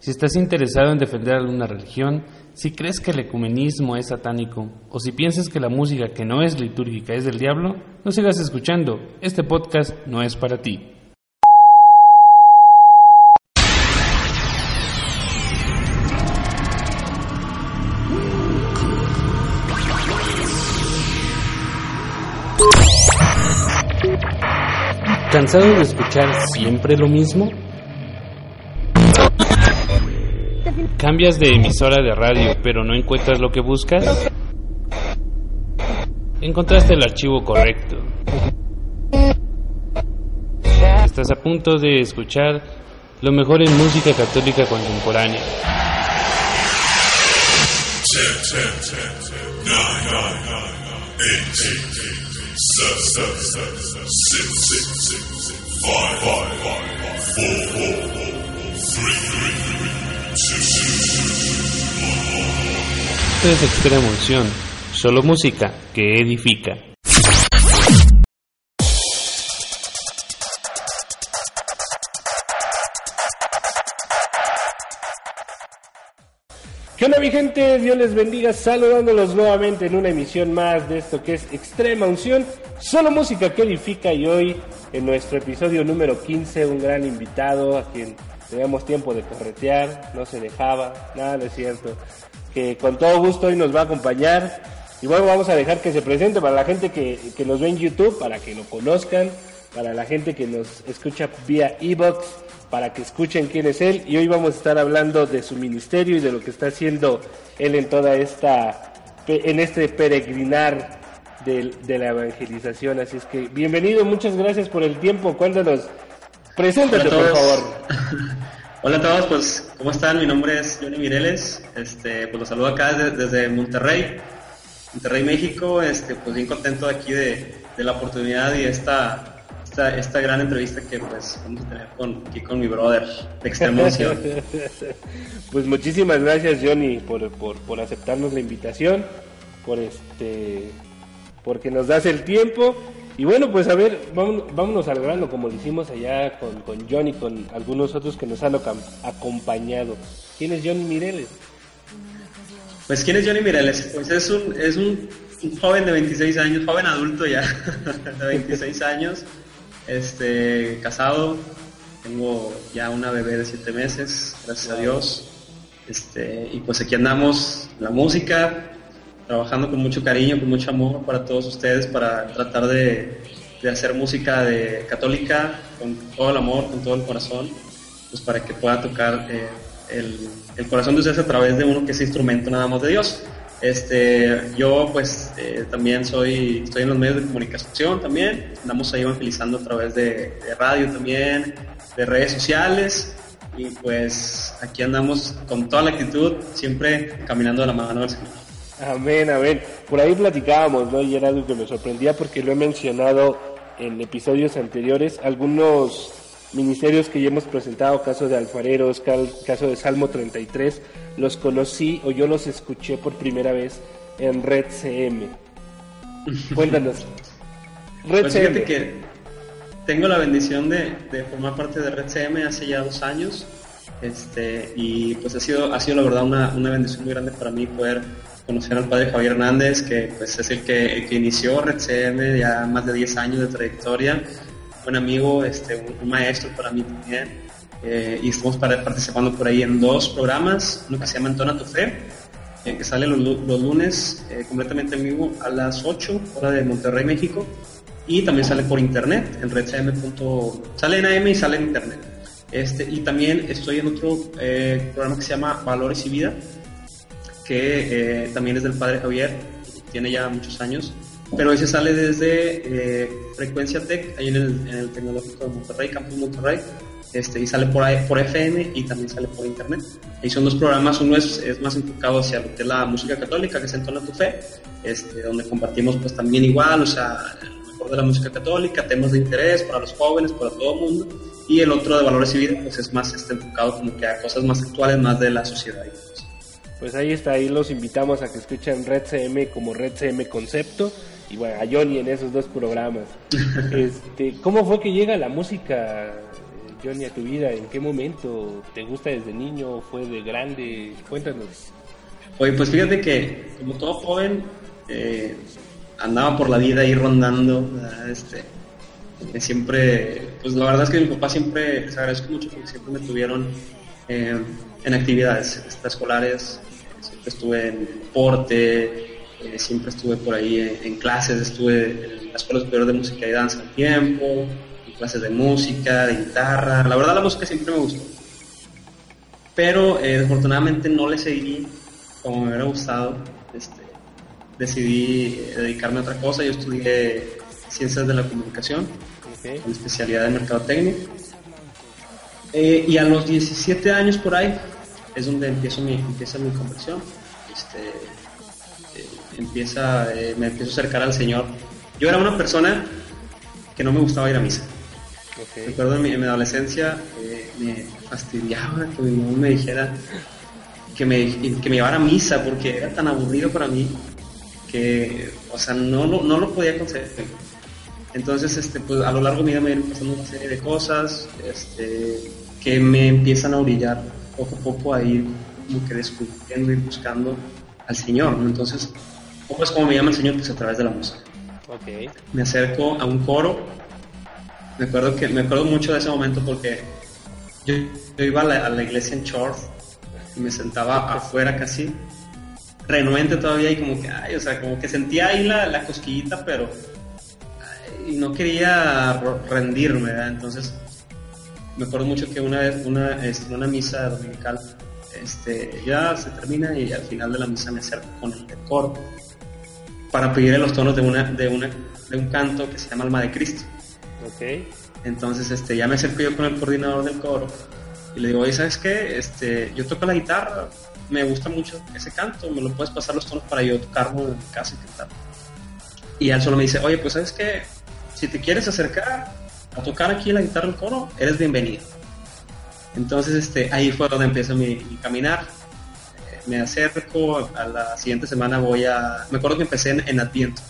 Si estás interesado en defender alguna religión, si crees que el ecumenismo es satánico, o si piensas que la música que no es litúrgica es del diablo, no sigas escuchando. Este podcast no es para ti. ¿Cansado de escuchar siempre lo mismo? ¿Cambias de emisora de radio pero no encuentras lo que buscas? Encontraste el archivo correcto. Estás a punto de escuchar lo mejor en música católica contemporánea. Esto es Extrema Unción, solo música que edifica. ¿Qué onda mi gente? Dios les bendiga, saludándolos nuevamente en una emisión más de esto que es Extrema Unción, solo música que edifica y hoy en nuestro episodio número 15 un gran invitado a quien teníamos tiempo de corretear, no se dejaba, nada, no es cierto, que con todo gusto hoy nos va a acompañar y bueno, vamos a dejar que se presente para la gente que, que nos ve en YouTube, para que lo conozcan, para la gente que nos escucha vía Evox, para que escuchen quién es él y hoy vamos a estar hablando de su ministerio y de lo que está haciendo él en toda esta, en este peregrinar de, de la evangelización. Así es que bienvenido, muchas gracias por el tiempo. Cuéntanos, preséntate por favor. Hola a todos, pues, ¿cómo están? Mi nombre es Johnny Mireles, este, pues los saludo acá desde, Monterrey, Monterrey, México, este, pues bien contento aquí de, de la oportunidad y esta, esta, esta, gran entrevista que pues vamos a tener con, aquí con mi brother de Extrema Unción. pues muchísimas gracias Johnny por, por, por aceptarnos la invitación, por este, porque nos das el tiempo y bueno, pues a ver, vámonos, vámonos al grano como lo hicimos allá con, con Johnny, con algunos otros que nos han acompañado. ¿Quién es Johnny Mireles? Pues ¿quién es Johnny Mireles? Pues es un, es un, un joven de 26 años, joven adulto ya, de 26 años, este, casado, tengo ya una bebé de 7 meses, gracias a Dios. Este, y pues aquí andamos, la música, trabajando con mucho cariño, con mucho amor para todos ustedes, para tratar de, de, hacer música de católica con todo el amor, con todo el corazón, pues para que pueda tocar eh, el, el, corazón de ustedes a través de uno que es instrumento nada más de Dios. Este, yo pues eh, también soy, estoy en los medios de comunicación también, andamos ahí evangelizando a través de, de radio también, de redes sociales, y pues aquí andamos con toda la actitud, siempre caminando de la mano del Señor. Amén, amén. Por ahí platicábamos, ¿no? Y era algo que me sorprendía porque lo he mencionado en episodios anteriores. Algunos ministerios que ya hemos presentado, caso de alfareros, caso de Salmo 33, los conocí o yo los escuché por primera vez en Red CM. Cuéntanos. Red pues CM. que tengo la bendición de, de, formar parte de Red CM hace ya dos años. Este, y pues ha sido, ha sido la verdad una, una bendición muy grande para mí poder conocer al padre Javier Hernández, que pues es el que, el que inició Red CM, ya más de 10 años de trayectoria, buen amigo, este, un, un maestro para mí también, eh, y estamos participando por ahí en dos programas, uno que se llama Entona tu Fe, eh, que sale los, los lunes eh, completamente en vivo a las 8, hora de Monterrey, México, y también sale por internet, en redcm. sale en AM y sale en internet. Este, y también estoy en otro eh, programa que se llama Valores y Vida, que eh, también es del padre Javier, tiene ya muchos años, pero ese sale desde eh, Frecuencia Tech, ahí en el, Tecnológico de Monterrey, Campus Monterrey, este, y sale por, por FM y también sale por Internet. Ahí son dos programas, uno es, es más enfocado hacia lo que es la música católica, que es Entona tu Fe, este, donde compartimos pues también igual, o sea, lo mejor de la música católica, temas de interés para los jóvenes, para todo el mundo, y el otro de Valores y Vida, pues es más este, enfocado como que a cosas más actuales, más de la sociedad. Y pues. Pues ahí está, ahí los invitamos a que escuchen Red CM como Red CM Concepto y bueno, a Johnny en esos dos programas. este, ¿Cómo fue que llega la música, Johnny, a tu vida? ¿En qué momento te gusta desde niño? ¿Fue de grande? Cuéntanos. Oye, pues fíjate que como todo joven eh, andaba por la vida ahí rondando, este, siempre, pues la verdad es que mi papá siempre, les agradezco mucho porque siempre me tuvieron eh, en actividades extraescolares, siempre estuve en deporte, eh, siempre estuve por ahí en, clases, estuve en la Escuela Superior de Música y Danza un tiempo, en clases de música, de guitarra, la verdad la música siempre me gustó. Pero eh, desafortunadamente no le seguí como me hubiera gustado. Este, decidí dedicarme a otra cosa, yo estudié Ciencias de la Comunicación, con especialidad en Mercadotecnia. Eh, y a los 17 años por ahí es donde empiezo mi, empieza mi conversión. Este, eh, empieza, eh, me empiezo a acercar al Señor. Yo era una persona que no me gustaba ir a misa. Recuerdo en mi, adolescencia me fastidiaba que mi mamá me dijera que me, que me llevara a misa porque era tan aburrido para mí que, o sea, no, no lo podía conseguir. Entonces, este, pues a lo largo de mi vida me iban pasando una serie de cosas este, que me empiezan a orillar poco a poco a ir como que descubriendo y buscando al Señor. Entonces, ¿cómo es como me llama el Señor? Pues a través de la música. Okay. Me acerco a un coro. Me acuerdo, que, me acuerdo mucho de ese momento porque yo, iba a la, iglesia en Chorth y me sentaba afuera casi, renuente todavía y como que, ay, o sea, como que sentía ahí la, la cosquillita, pero y no quería rendirme, Entonces, me acuerdo mucho que una vez, una, este, una misa dominical, este, ya se termina y al final de la misa me acerco con el coro para pedirle los tonos de, una, de, una, de un canto que se llama Alma de Cristo. Okay. Entonces, este, ya me acerco yo con el coordinador del coro y le digo, oye, ¿sabes qué? Este, yo toco la guitarra, me gusta mucho ese canto, me lo puedes pasar los tonos para yo tocarlo en casa y cantar. Y él solo me dice, oye, pues ¿sabes qué? Si te quieres acercar a tocar aquí la guitarra del coro, eres bienvenido. Entonces este, ahí fue donde empezó mi, caminar. Me acerco, a la siguiente semana voy a... Me acuerdo que empecé en, Adviento.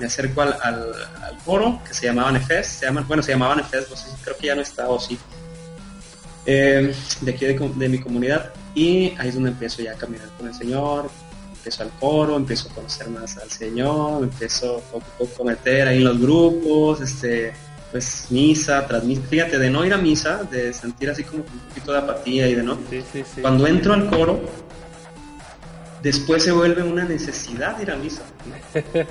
Me acerco al, coro que se llamaba Nefes, se llama, bueno, se llamaba Nefes, no sé, creo que ya no está o sí. Eh, de aquí de, de mi comunidad y ahí es donde empiezo ya a caminar con el Señor, empiezo al coro, empiezo a conocer más al Señor, empiezo poco a poco a meter ahí en los grupos, este, pues misa, tras fíjate, de no ir a misa, de sentir así como un poquito de apatía y de no. Cuando entro al coro, después se vuelve una necesidad ir a misa.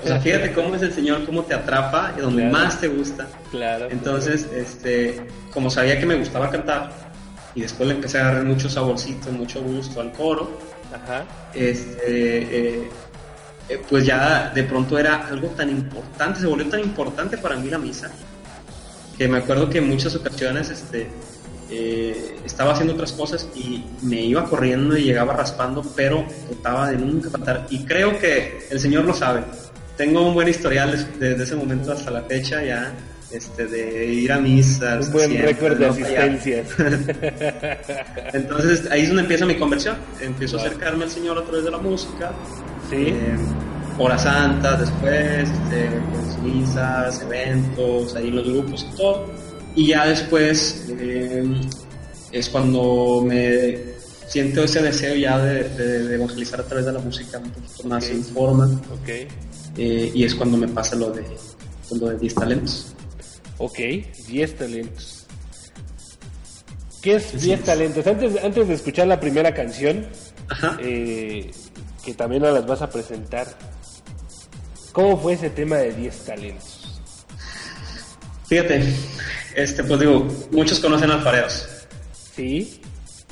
O sea, fíjate cómo es el Señor, cómo te atrapa y donde más te gusta. Claro. Entonces, este, como sabía que me gustaba cantar, y después le empecé a agarrar mucho saborcito, mucho gusto al coro, este, eh, eh, pues ya de pronto era algo tan importante, se volvió tan importante para mí la misa, que me acuerdo que en muchas ocasiones este, eh, estaba haciendo otras cosas y me iba corriendo y llegaba raspando, pero trataba de nunca faltar. Y creo que el Señor lo sabe. Tengo un buen historial desde ese momento hasta la fecha ya este, de ir a misa. Un buen récord de asistencia. Entonces ahí es donde empieza mi conversión. Empiezo a acercarme al Señor a través de la música. Sí. Eh, horas santas después, este, pues, misas, eventos, ahí los grupos y todo. Y ya después eh, es cuando me siento ese deseo ya de, evangelizar a través de la música un poquito más en forma. Okay. Eh, y es cuando me pasa lo de, lo de 10 talentos. Ok, 10 talentos. ¿Qué es 10 talentos? Antes, antes de escuchar la primera canción, eh, que también nos las vas a presentar, ¿cómo fue ese tema de 10 talentos? Fíjate, este, pues digo, muchos conocen alfareros. Sí.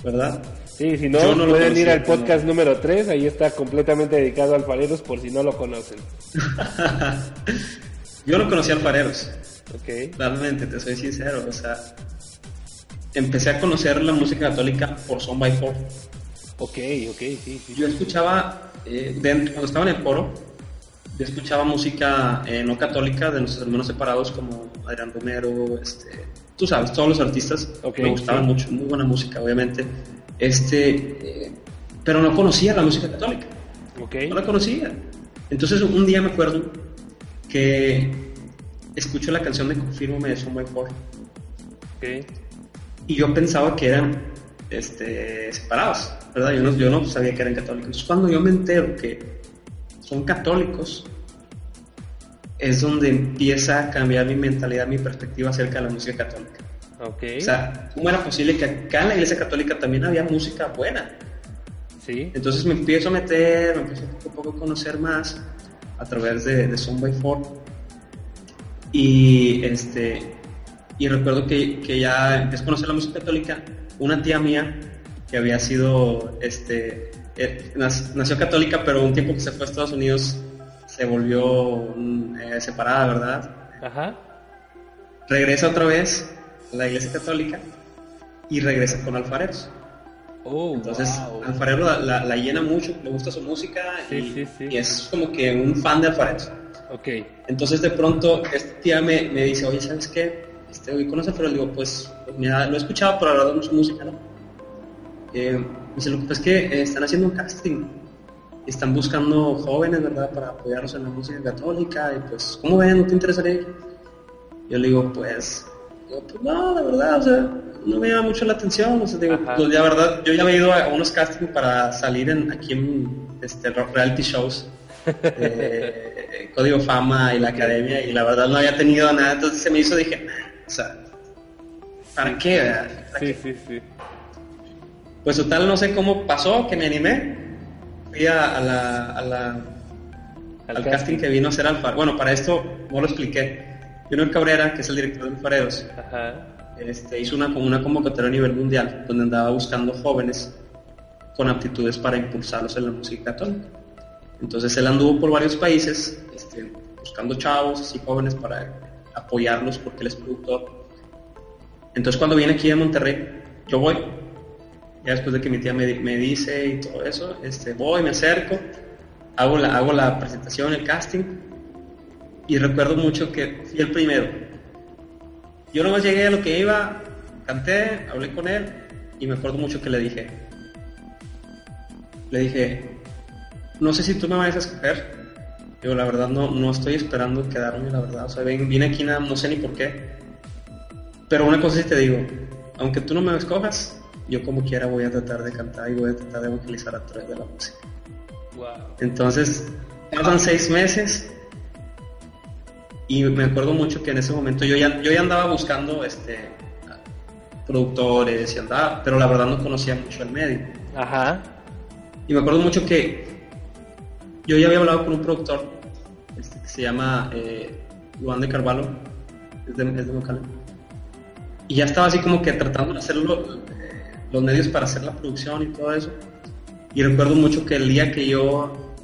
¿Verdad? Sí, si no, pueden ir al podcast número 3, ahí está completamente dedicado a alfareros por si no lo conocen. Yo no conocí alfareros. Okay. Realmente, te soy sincero, o sea, empecé a conocer la música católica por Son by Four. Ok, ok, sí. Yo escuchaba, eh, cuando estaba en el coro, yo escuchaba música eh, no católica de nuestros hermanos separados como Adrián Romero, este, tú sabes, todos los artistas me gustaban mucho, muy buena música, obviamente. Este, eh, pero no conocía la música católica. Okay. No la conocía. Entonces un día me acuerdo que escucho la canción de Confírmame de Son by Ok. Y yo pensaba que eran este, separados, ¿verdad? Yo no, yo no sabía que eran católicos. Cuando yo me entero que son católicos, es donde empieza a cambiar mi mentalidad, mi perspectiva acerca de la música católica. Okay. O sea, ¿cómo era posible que acá en la iglesia católica también había música buena? Sí. Entonces me empiezo a meter, me empiezo a poco a conocer más a través de, de Son by Four. Y, este, y recuerdo que, que ya empecé a conocer la música católica. Una tía mía que había sido, este, eh, nació católica, pero un tiempo que se fue a Estados Unidos se volvió mm, eh, separada, ¿verdad? Ajá. Regresa otra vez a la iglesia católica y regresa con alfareros. Oh, Entonces, Alfarero la, la, llena mucho, le gusta su música y, y, es como que un fan de Alfareros. Ok. Entonces, de pronto, esta tía me, me dice, oye, ¿sabes qué? Este, hoy conoce Alfarero, le digo, pues, pues mira, lo he escuchado, pero no su música, ¿no? Eh, me dice, lo que pasa es que eh, están haciendo un casting están buscando jóvenes, ¿verdad?, para apoyarnos en la música católica, y pues, ¿cómo ven? ¿No te interesaría? Yo le digo, pues, pues no, la verdad, o sea, no me llama mucho la atención, o sea, digo, pues la verdad, yo ya había ido a unos castings para salir en, aquí en este, reality shows, eh, Código Fama y la Academia, y la verdad no había tenido nada, entonces se me hizo, dije, o sea, ¿para qué? sí, sí, sí. Pues total, no sé cómo pasó, que me animé, fui a, la, a la, al, casting que vino a hacer Alfa. Bueno, para esto no lo expliqué. Junior Cabrera, que es el director de Alfaredos, Este, hizo una, como una convocatoria a nivel mundial donde andaba buscando jóvenes con aptitudes para impulsarlos en la música católica. Entonces él anduvo por varios países este, buscando chavos así jóvenes para apoyarlos porque él es productor. Entonces cuando viene aquí a Monterrey, yo voy ya después de que mi tía me, me dice y todo eso, este, voy, me acerco, hago la, hago la presentación, el casting, y recuerdo mucho que fui el primero. Yo nomás llegué a lo que iba, canté, hablé con él, y me acuerdo mucho que le dije, le dije, no sé si tú me vas a escoger. Yo la verdad no, no estoy esperando quedarme, la verdad. O sea, vine aquí nada, no sé ni por qué. Pero una cosa sí te digo, aunque tú no me escojas, yo como quiera voy a tratar de cantar y voy a tratar de evangelizar a través de la música. Entonces, pasan seis meses y me acuerdo mucho que en ese momento yo ya, yo ya andaba buscando este, productores y andaba, pero la verdad no conocía mucho el medio. Ajá. Y me acuerdo mucho que yo ya había hablado con un productor este, que se llama eh, Juan de Carvalho, es de, es de Y ya estaba así como que tratando de hacerlo los medios para hacer la producción y todo eso. Y recuerdo mucho que el día que yo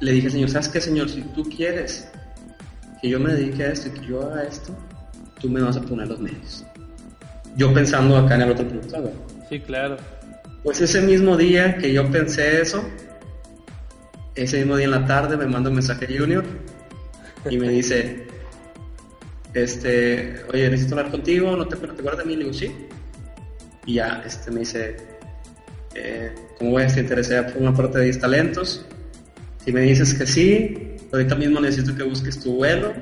le dije, Señor, ¿sabes qué, Señor? Si tú quieres que yo me dedique a esto y que yo haga esto, tú me vas a poner los medios. Yo pensando acá en el otro productor. Sí, claro. Pues ese mismo día que yo pensé eso, ese mismo día en la tarde me manda un mensaje Junior y me dice, este, oye, necesito hablar contigo, ¿no te, te acuerdas de mí? Le sí. Y ya este, me dice, eh, ¿cómo ves? ¿Te interesaría por una parte de 10 talentos? Si me dices que sí, ahorita mismo necesito que busques tu vuelo,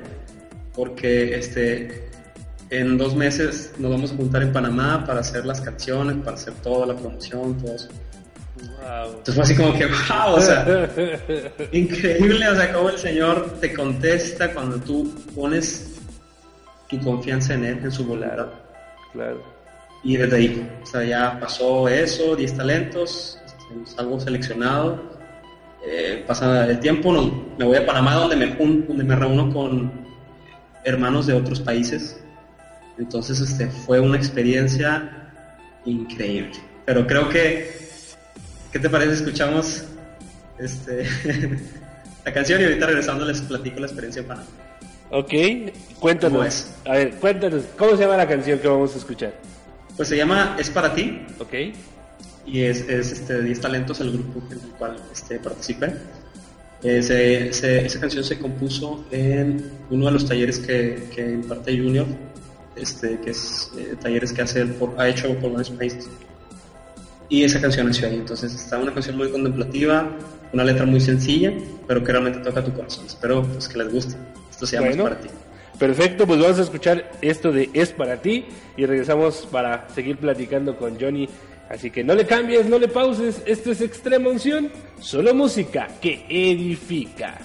porque este, en dos meses nos vamos a juntar en Panamá para hacer las canciones, para hacer toda la promoción, todo eso. Entonces fue así como que, wow, o sea, increíble, o sea, cómo el Señor te contesta cuando tú pones tu confianza en Él, en su voluntad. Claro. Y desde ahí, o sea, ya pasó eso, 10 talentos, este, salgo seleccionado. Eh, pasa el tiempo, me voy a Panamá donde me, donde me reúno con hermanos de otros países. Entonces este, fue una experiencia increíble. Pero creo que, ¿qué te parece? Escuchamos este, la canción y ahorita regresando les platico la experiencia en Panamá. Ok, cuéntanos. A ver, cuéntanos, ¿cómo se llama la canción que vamos a escuchar? Pues se llama Es para ti. Ok. Y es, es este, 10 talentos el grupo en el cual este, participé. esa canción se compuso en uno de los talleres que, que imparte Junior, este, que es eh, talleres que hace por, ha hecho por varios países. Y esa canción nació ahí. Entonces está una canción muy contemplativa, una letra muy sencilla, pero que realmente toca tu corazón. Espero pues, que les guste. Esto se llama Es para ti. Perfecto, pues vamos a escuchar esto de Es para ti y regresamos para seguir platicando con Johnny. Así que no le cambies, no le pauses, esto es Extrema Unción, solo música que edifica.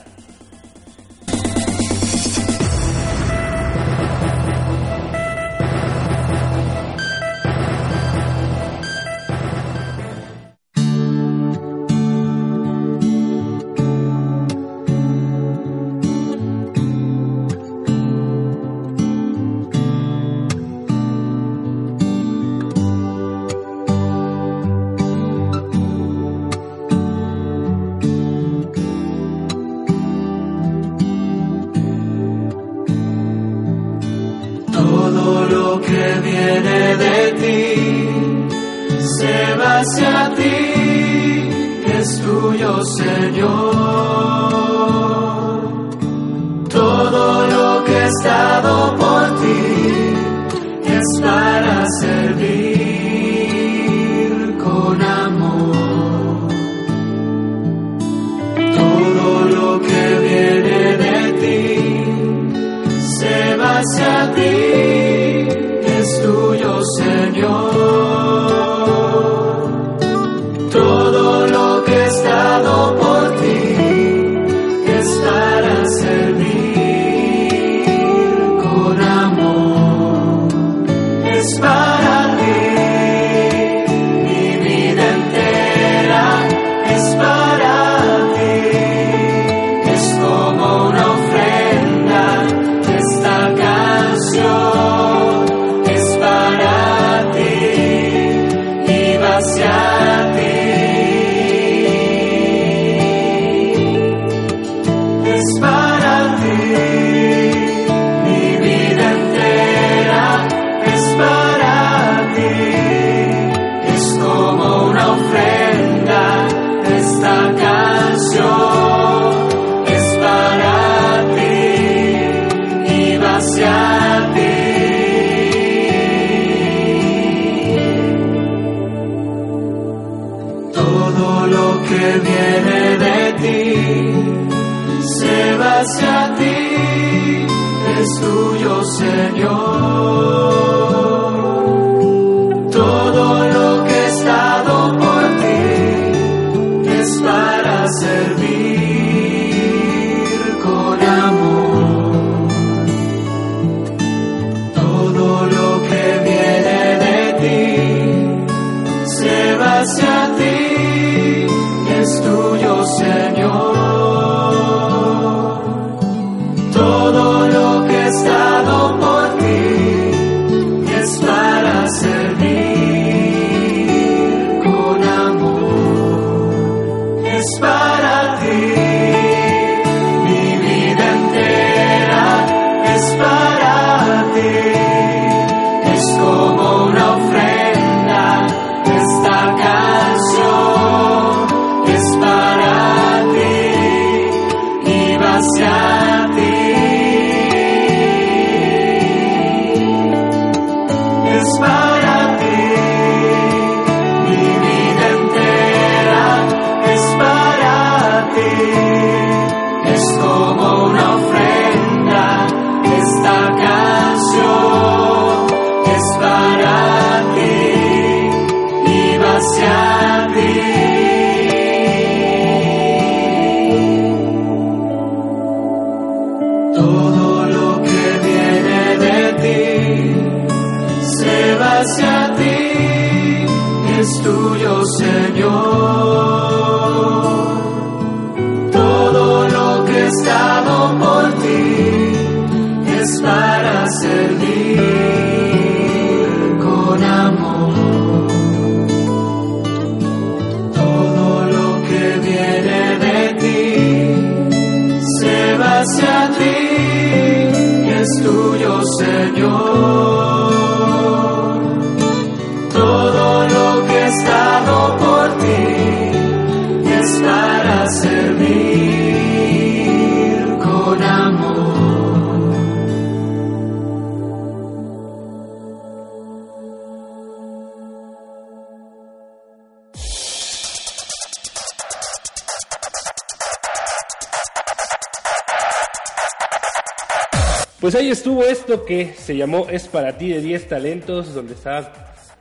Esto que se llamó Es para ti de 10 talentos, donde estaba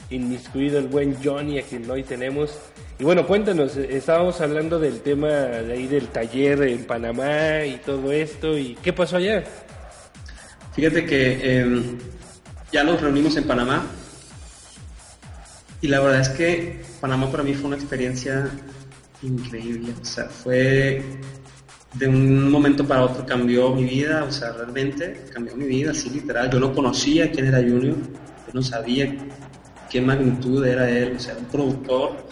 inmiscuido el buen Johnny, a quien hoy tenemos. Y bueno, cuéntanos, estábamos hablando del tema de ahí del taller en Panamá y todo esto, y ¿qué pasó allá? Fíjate que em, ya nos reunimos en Panamá y la verdad es que Panamá para mí fue una experiencia increíble, o sea, fue de un momento para otro cambió mi vida, o sea, realmente cambió mi vida, así literal. Yo no conocía quién era Junior, yo no sabía qué magnitud era él, o sea, un productor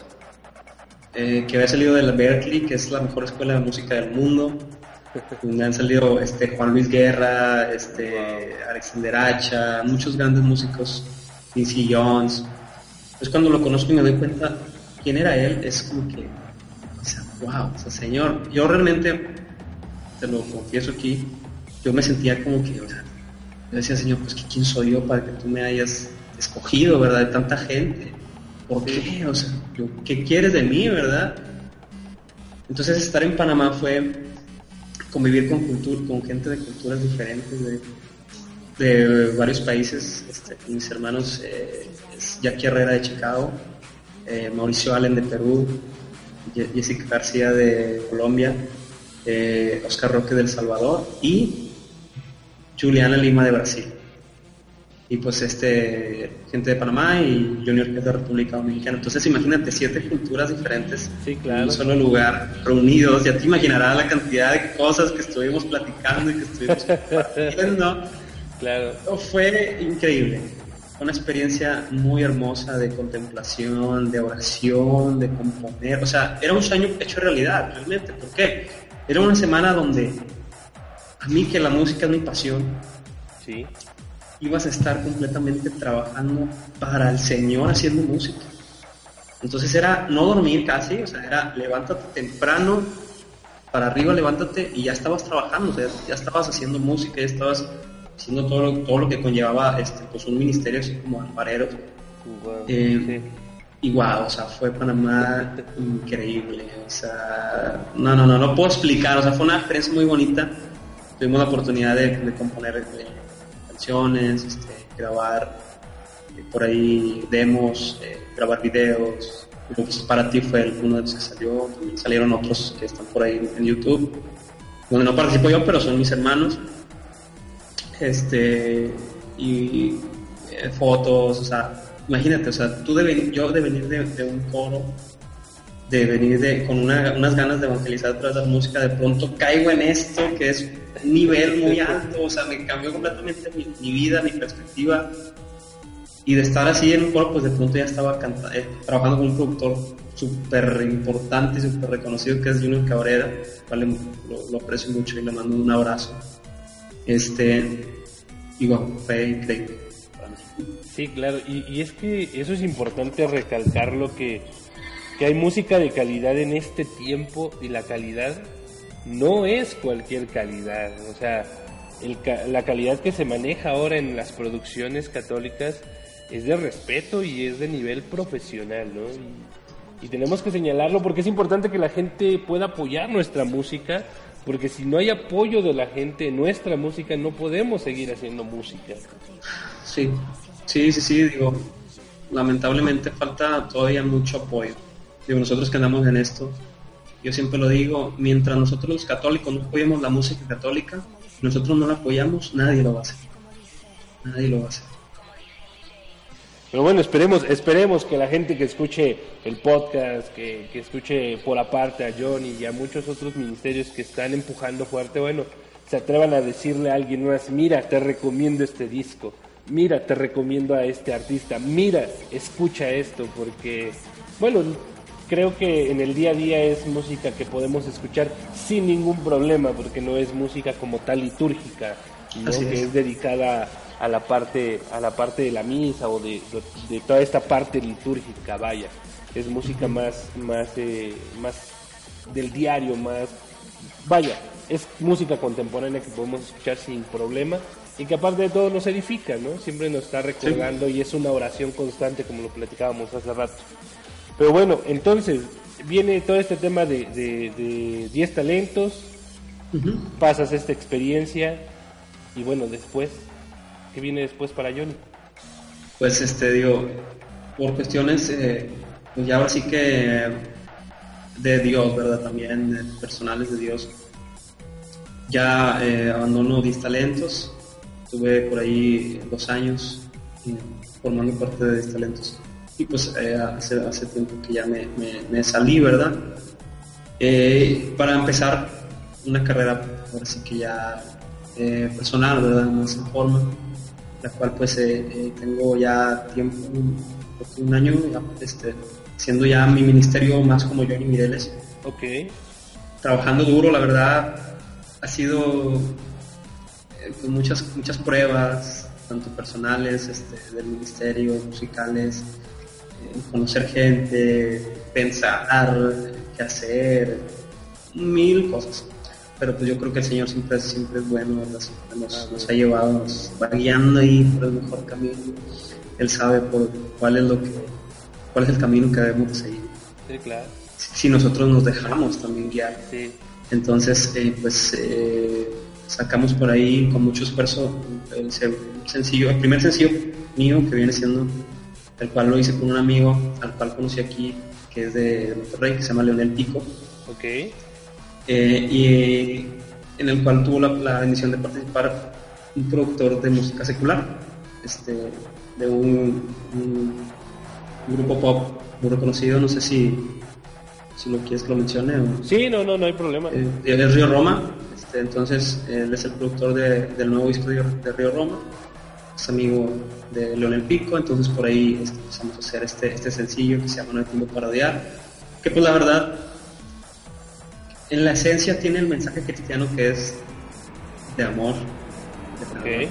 eh, que había salido de la Berkeley, que es la mejor escuela de música del mundo. donde han salido este, Juan Luis Guerra, este, Alexander Hacha, muchos grandes músicos, Quincy Jones. Entonces cuando lo conozco y me doy cuenta quién era él, es como que, o sea, wow, o sea, señor, yo realmente, te lo confieso aquí, yo me sentía como que, o sea, yo decía, señor, pues quién soy yo para que tú me hayas escogido, ¿verdad? De tanta gente. ¿Por qué? O sea, ¿qué quieres de mí, verdad? Entonces estar en Panamá fue convivir con cultura, con gente de culturas diferentes, de, varios países. Este, mis hermanos, eh, Jackie Herrera de Chicago, eh, Mauricio Allen de Perú, Jessica García de Colombia, eh, Oscar Roque del Salvador y Juliana Lima de Brasil y pues este gente de Panamá y Junior que es de República Dominicana. Entonces imagínate siete culturas diferentes en un solo lugar, reunidos, ya te imaginarás la cantidad de cosas que estuvimos platicando y que estuvimos compartiendo. Claro. Fue increíble. Una experiencia muy hermosa de contemplación, de oración, de componer. O sea, era un sueño hecho realidad, realmente. ¿Por qué? Era una semana donde a mí que la música es mi pasión. Sí ibas a estar completamente trabajando para el Señor haciendo música. Entonces era no dormir casi, o sea, era levántate temprano, para arriba levántate y ya estabas trabajando, o sea, ya estabas haciendo música, ya estabas haciendo todo lo, todo lo que conllevaba este, pues un ministerio así como alfarero. Eh, igual, o sea, fue Panamá increíble, o sea, no, no, no, no puedo explicar, o sea, fue una experiencia muy bonita. Tuvimos la oportunidad de, de componer eh, este, grabar eh, por ahí demos, eh, grabar videos. Lo que para ti fue uno de los que salió, también salieron otros que están por ahí en YouTube, donde no participo yo, pero son mis hermanos. Este, y fotos, o sea, imagínate, o sea, tú de yo de venir de, un coro, de venir de, con unas ganas de evangelizar a música, de pronto caigo en esto que es nivel muy alto, o sea, me cambió completamente mi, vida, mi perspectiva. Y de estar así en un coro, pues de pronto ya estaba eh, trabajando con un productor súper importante y súper reconocido que es Junior Cabrera, cual lo, aprecio mucho y le mando un abrazo. Este, y bueno, fue increíble Sí, claro, y, y, es que eso es importante recalcarlo que, que hay música de calidad en este tiempo y la calidad no es cualquier calidad. O sea, la calidad que se maneja ahora en las producciones católicas es de respeto y es de nivel profesional, ¿no? Y, tenemos que señalarlo porque es importante que la gente pueda apoyar nuestra música, porque si no hay apoyo de la gente en nuestra música, no podemos seguir haciendo música. Sí, sí, sí, sí, digo, lamentablemente falta todavía mucho apoyo. Digo, nosotros que andamos en esto, yo siempre lo digo, mientras nosotros los católicos no apoyemos la música católica, nosotros no la apoyamos, nadie lo va a hacer. Nadie lo va a hacer. Pero bueno, esperemos, esperemos que la gente que escuche el podcast, que, que escuche por aparte a Johnny y a muchos otros ministerios que están empujando fuerte, bueno, se atrevan a decirle a alguien más, mira, te recomiendo este disco, mira, te recomiendo a este artista, mira, escucha esto, porque, bueno, creo que en el día a día es música que podemos escuchar sin ningún problema, porque no es música como tal litúrgica, que es. dedicada a la parte a la parte de la misa o de, toda esta parte litúrgica, vaya. Es música más más eh, más del diario, más vaya, es música contemporánea que podemos escuchar sin problema y que aparte de todo nos edifica, ¿no? Siempre nos está recordando y es una oración constante como lo platicábamos hace rato. Pero bueno, entonces viene todo este tema de 10 talentos, pasas esta experiencia Y bueno, después, ¿qué viene después para Johnny? Pues este, digo, por cuestiones, eh, pues ya ahora sí que de Dios, ¿verdad? También personales de Dios. Ya eh, abandono 10 talentos, tuve por ahí dos años eh, formando parte de 10 talentos y pues eh, hace, hace, tiempo que ya me, me, salí, ¿verdad? para empezar una carrera, ahora sí que ya personal, ¿verdad? Más en forma, la cual pues tengo ya tiempo, un, año, este, siendo ya mi ministerio más como Johnny Mireles. Ok. Trabajando duro, la verdad, ha sido eh, pues, muchas, muchas pruebas, tanto personales, este, del ministerio, musicales, eh, conocer gente, pensar qué hacer, mil cosas. Pero pues yo creo que el Señor siempre, siempre es bueno, Siempre nos, nos, ha llevado, nos va guiando ahí por el mejor camino. Él sabe por cuál es lo que cuál es el camino que debemos seguir. Sí, claro. Si nosotros nos dejamos también guiar. Sí. Entonces, eh, pues eh, sacamos por ahí con mucho esfuerzo el, sencillo, el primer sencillo mío que viene siendo el cual lo hice con un amigo al cual conocí aquí, que es de Monterrey, que se llama Leonel Pico. Ok. Eh, y en el cual tuvo la, bendición de participar un productor de música secular, este, de un un grupo pop muy reconocido, no sé si, si lo quieres que lo mencione. O... Sí, no, no, no hay problema. Eh, es Río Roma, este, entonces él es el productor del nuevo disco de, Río Roma, es amigo de Leonel Pico, entonces por ahí este, empezamos a hacer este, este sencillo que se llama No hay tiempo para odiar, que pues la verdad, en la esencia tiene el mensaje cristiano que es de amor. De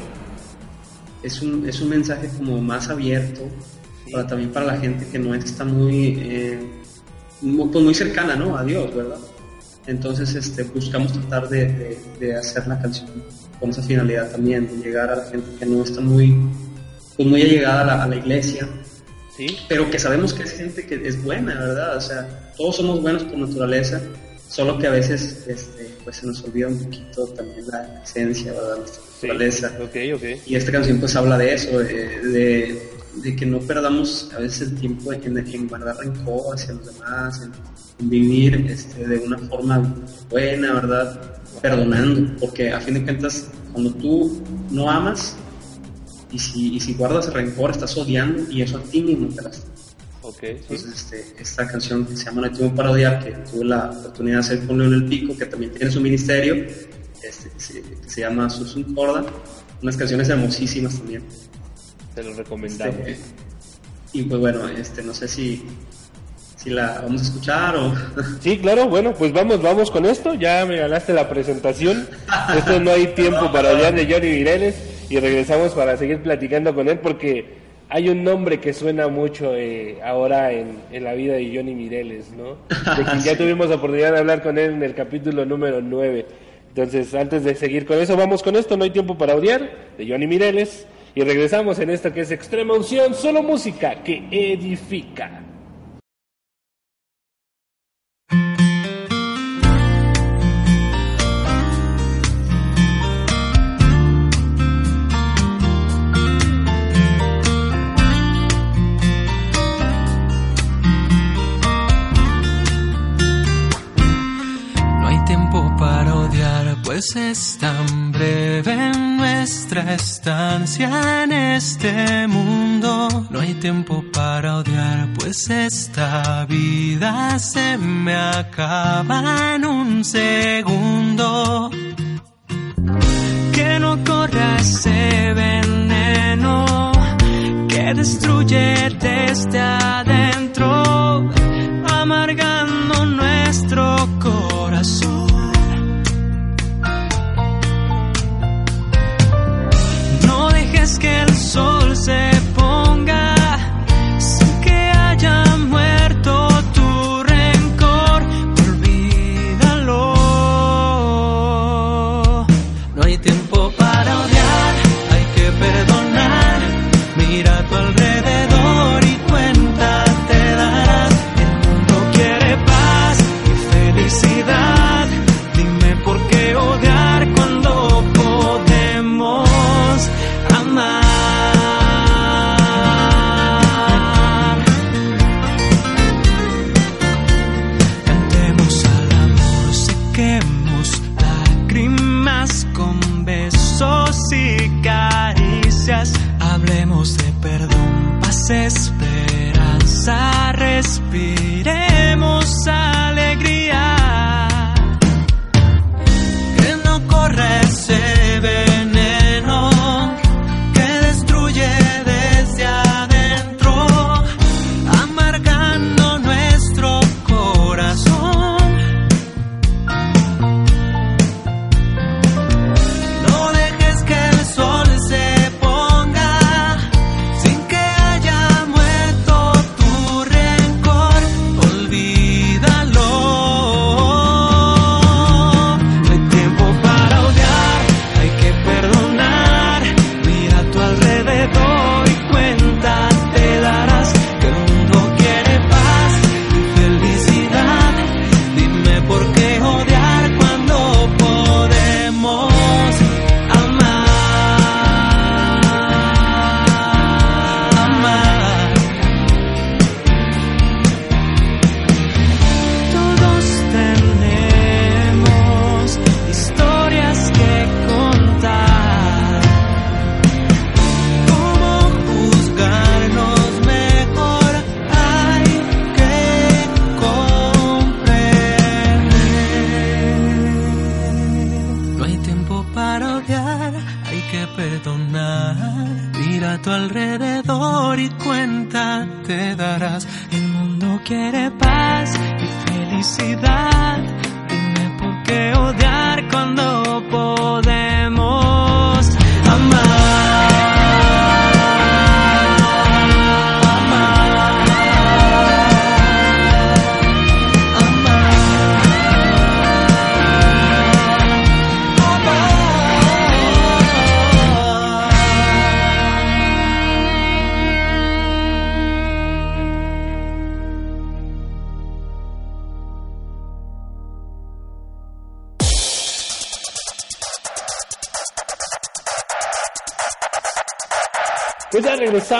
es, un, es un mensaje como más abierto, para, también para la gente que no está muy, eh, muy, pues muy cercana ¿no? a Dios, ¿verdad? Entonces este, buscamos tratar de, de, hacer la canción con esa finalidad también, de llegar a la gente que no está muy, pues muy allegada a la, a la iglesia, ¿Sí? pero que sabemos que es gente que es buena, ¿verdad? O sea, todos somos buenos por naturaleza, solo que a veces este, pues se nos olvida un poquito también la esencia, ¿verdad? Nuestra naturaleza. Okay, okay. Y esta canción pues habla de eso, de de que no perdamos a veces el tiempo en, en guardar rencor hacia los demás, en, vivir este, de una forma buena, ¿verdad? Perdonando, porque a fin de cuentas, cuando tú no amas y si, y si guardas rencor, estás odiando y eso a ti mismo te lastima. Okay, Entonces, este, esta canción que se llama No tengo para odiar, que tuve la oportunidad de hacer con Leonel Pico, que también tiene su ministerio, este, que se, llama Susun Corda, unas canciones hermosísimas también. Te lo recomendamos. Este, y pues bueno, este, no sé si, si la vamos a escuchar o... Sí, claro, bueno, pues vamos, vamos con esto. Ya me ganaste la presentación. Esto no hay tiempo para hablar de Johnny Mireles y regresamos para seguir platicando con él porque hay un nombre que suena mucho eh, ahora en, en, la vida de Johnny Mireles, ¿no? De quien ya tuvimos la oportunidad de hablar con él en el capítulo número 9. Entonces, antes de seguir con eso, vamos con esto, No hay tiempo para odiar, de Johnny Mireles. Y regresamos en esto que es Extrema Unción, solo música que edifica. Pues es tan breve nuestra estancia en este mundo. No hay tiempo para odiar, pues esta vida se me acaba en un segundo. Que no corra ese veneno que destruye desde adentro, amargando nuestro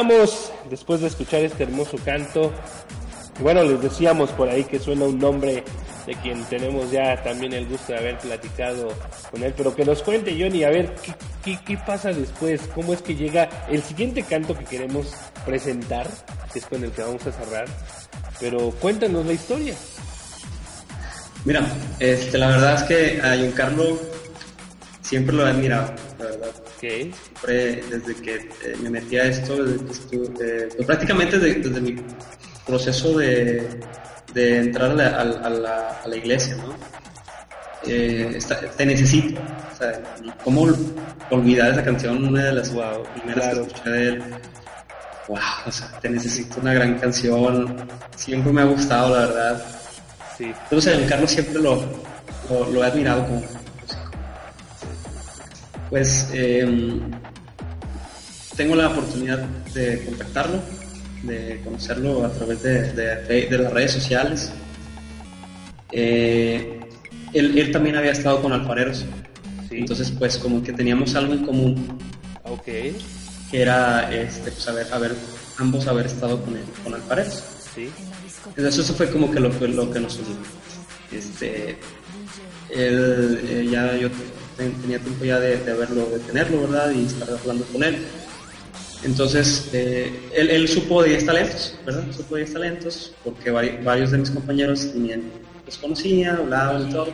regresamos después de escuchar este hermoso canto. Bueno, les decíamos por ahí que suena un nombre de quien tenemos ya también el gusto de haber platicado con él, pero que nos cuente Johnny, a ver, ¿qué, qué, qué pasa después? ¿Cómo es que llega el siguiente canto que queremos presentar, que es con el que vamos a cerrar? Pero cuéntanos la historia. Mira, este, la verdad es que a Giancarlo siempre lo he admirado, la Siempre desde que eh, me metí a esto, desde que estuve, eh, pues prácticamente desde, desde mi proceso de, de entrar a la, a la- a la- a la iglesia, ¿no? Eh, te necesito. O sea, y ¿cómo olvidar esa canción? Una de las Wow, primeras claro. que escuché de él. Wow, o sea, te necesito una gran canción. Siempre me ha gustado, la verdad. Sí. Entonces, Carlos siempre lo, lo, lo he admirado como. Pues eh, tengo la oportunidad de contactarlo, de conocerlo a través de, de- de las redes sociales. Eh, él, él también había estado con alfareros, Sí. entonces pues como que teníamos algo en común, Ok. que era este, pues, haber, haber, ambos haber estado con, él, con alfareros. Sí. Entonces eso fue como que lo, que- lo que nos unió. Este, él, eh, ya yo tenía tiempo ya de, de verlo, de tenerlo, ¿verdad? Y estar hablando con él. Entonces, eh, él, él supo de 10 talentos, ¿verdad? Supo de 10 talentos porque vari- varios de mis compañeros también los conocían, hablaban y todo.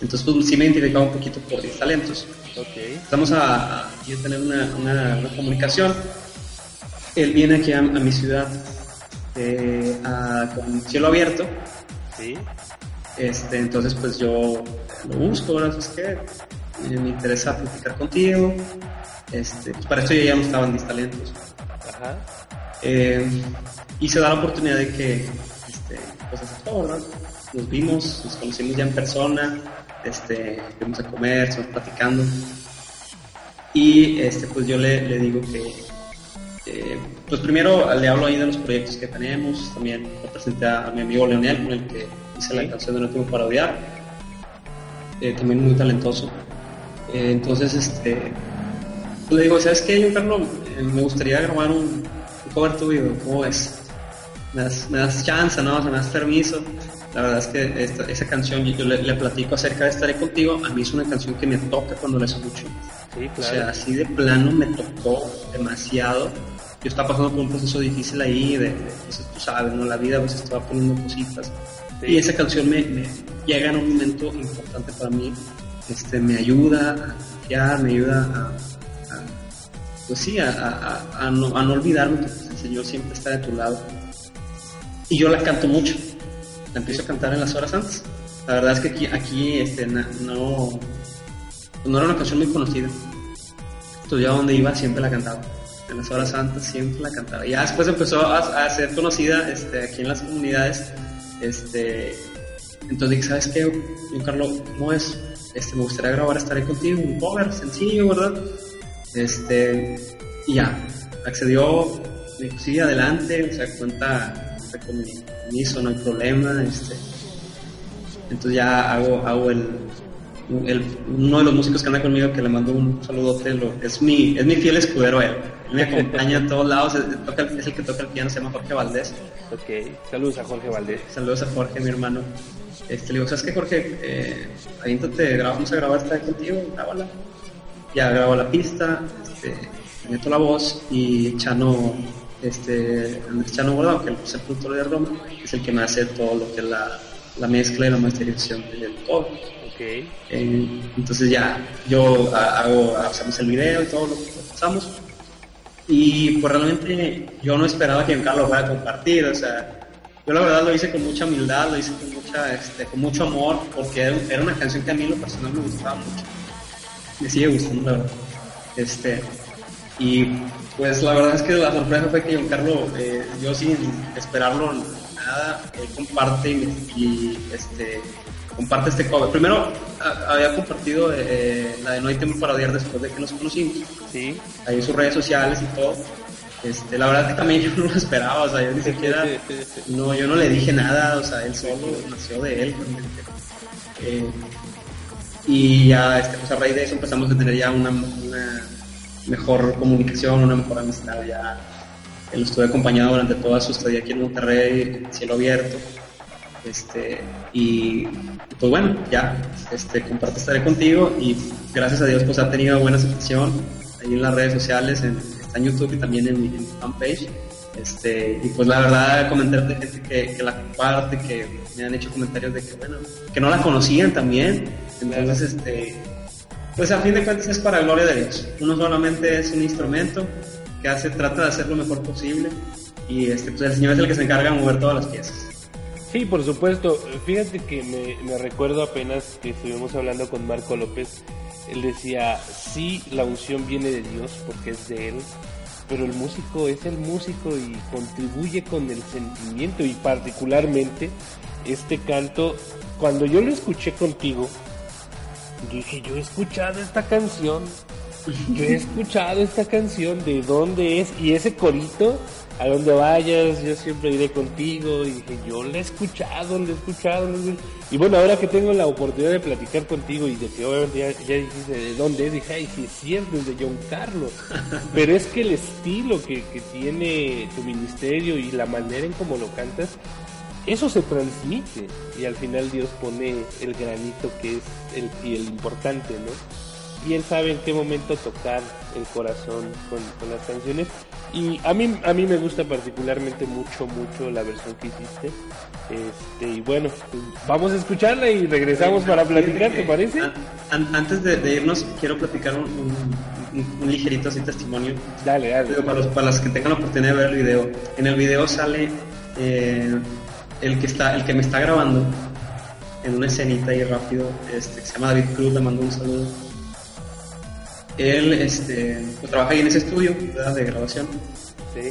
Entonces, pues sí me identificaba un poquito por 10 talentos. Ok. Estamos a, a- tener una, una- una comunicación. Él viene aquí a, a mi ciudad eh, a- con cielo abierto. Sí. Este, entonces, pues yo lo busco, ¿verdad? Es que me interesa platicar contigo. Este, pues para esto ya no estaba en mis talentos. Ajá. Eh, y se da la oportunidad de que este, pues aceptó, ¿verdad? Nos vimos, nos conocimos ya en persona, este, fuimos a comer, estamos platicando. Y este, pues yo le, le digo que, eh, pues primero le hablo ahí de los proyectos que tenemos, también le presenté a, a mi amigo Leonel, con el que hice la canción de No Tengo para Odiar, Eh, también muy talentoso. Eh, entonces, este, pues le digo, ¿sabes qué, yo, Carlos? Eh, me gustaría grabar un, un cover tuyo, ¿cómo ves? Me das, me das chance, ¿no? O sea, me das permiso. La verdad es que esta- esa canción, yo, yo le, le platico acerca de Estaré Contigo, a mí es una canción que me toca cuando la escucho. Sí, O sea, claro. así de plano me tocó demasiado yo estaba pasando por un proceso difícil ahí, de, pues, tú sabes, ¿no? La vida pues estaba poniendo cositas. Y esa canción me, llega en un momento importante para mí, este, me ayuda a confiar, me ayuda a, pues sí, a, no, a no olvidarme que pues, el Señor siempre está de tu lado. Y yo la canto mucho, la empiezo a cantar en las horas antes. La verdad es que aquí, aquí este, no, no era una canción muy conocida. Entonces, yo donde iba siempre la cantaba en las horas santas siempre la cantaba. Ya después empezó a, ser conocida este, aquí en las comunidades. Este, entonces dije, ¿sabes qué, Carlos? ¿Cómo es? Este, me gustaría grabar Estaré Contigo, un cover sencillo, ¿verdad? Este, y ya, accedió, me dijo, sí, adelante, o sea, cuenta, con mi permiso, no hay problema, este. Entonces ya hago, hago el, uno de los músicos que anda conmigo que le mando un saludo lo, es mi es mi fiel escudero él me acompaña a todos lados, es, el que toca el piano, se llama Jorge Valdés. Ok, saludos a Jorge Valdés. Saludos a Jorge, mi hermano. Este, le digo, ¿sabes qué, Jorge? Eh, te vamos a grabar esta contigo, grábala. Ya grabo la pista, este, meto la voz y Chano, este, Chano Guardado, que es el productor de Roma, es el que me hace todo lo que es la, la mezcla y la masterización del todo. Okay. Eh, entonces ya, yo hago, hacemos el video y todo lo que pasamos y pues realmente yo no esperaba que Carlos fuera a compartir, o sea, yo la verdad lo hice con mucha humildad, lo hice con, mucha, este, con mucho amor, porque era una canción que a mí lo personal me gustaba mucho. Me sigue gustando, la verdad. Este, y pues la verdad es que la sorpresa fue que Giancarlo, eh, yo sin esperarlo nada, él comparte y este, comparte este cover. Primero había compartido eh, la de No hay tiempo para odiar después de que nos conocimos. Sí. Ahí en sus redes sociales y todo. Este, la verdad que también yo no lo esperaba, o sea, yo ni siquiera, no, yo no le dije nada, o sea, él solo nació de él. Eh, y ya, este, pues a raíz de eso empezamos a tener ya una, una mejor comunicación, una mejor amistad, ya él estuve acompañado durante toda su estadía aquí en Monterrey, cielo abierto. Este, y pues bueno, ya, este, comparte estaré contigo y gracias a Dios pues ha tenido buena aceptación ahí en las redes sociales, en, está en YouTube y también en mi, fanpage. Este, y pues la verdad comentar de gente que, la comparte, que me han hecho comentarios de que bueno, que no la conocían también. Entonces, este, pues a fin de cuentas es para gloria de Dios. Uno solamente es un instrumento que hace, trata de hacer lo mejor posible y este, pues el Señor es el que se encarga de mover todas las piezas. Sí, por supuesto. Fíjate que me, recuerdo apenas que estuvimos hablando con Marco López. Él decía, sí, la unción viene de Dios porque es de Él, pero el músico es el músico y contribuye con el sentimiento y particularmente este canto, cuando yo lo escuché contigo, dije, yo he escuchado esta canción, yo he escuchado esta canción, ¿de dónde es? Y ese corito a donde vayas, yo siempre iré contigo. Y dije, yo le he escuchado, le he escuchado. Y bueno, ahora que tengo la oportunidad de platicar contigo y de que obviamente ya, dijiste de dónde es, dije, ay, sí es cierto, es de John Carlos. Pero es que el estilo que, que tiene tu ministerio y la manera en cómo lo cantas, eso se transmite. Y al final Dios pone el granito que es el, y el importante, ¿no? Él sabe en qué momento tocar el corazón con, las canciones. Y a mí, a mí me gusta particularmente mucho, mucho la versión que hiciste. Este, y bueno, vamos a escucharla y regresamos para platicar, ¿te parece? Antes de, irnos, quiero platicar un, ligerito así testimonio. Dale, dale. Para los, para los que tengan la oportunidad de ver el video. En el video sale eh, el, que está, el que me está grabando en una escenita ahí rápido, este, que se llama David Cruz, le mando un saludo él este, pues, trabaja ahí en ese estudio de grabación. Sí.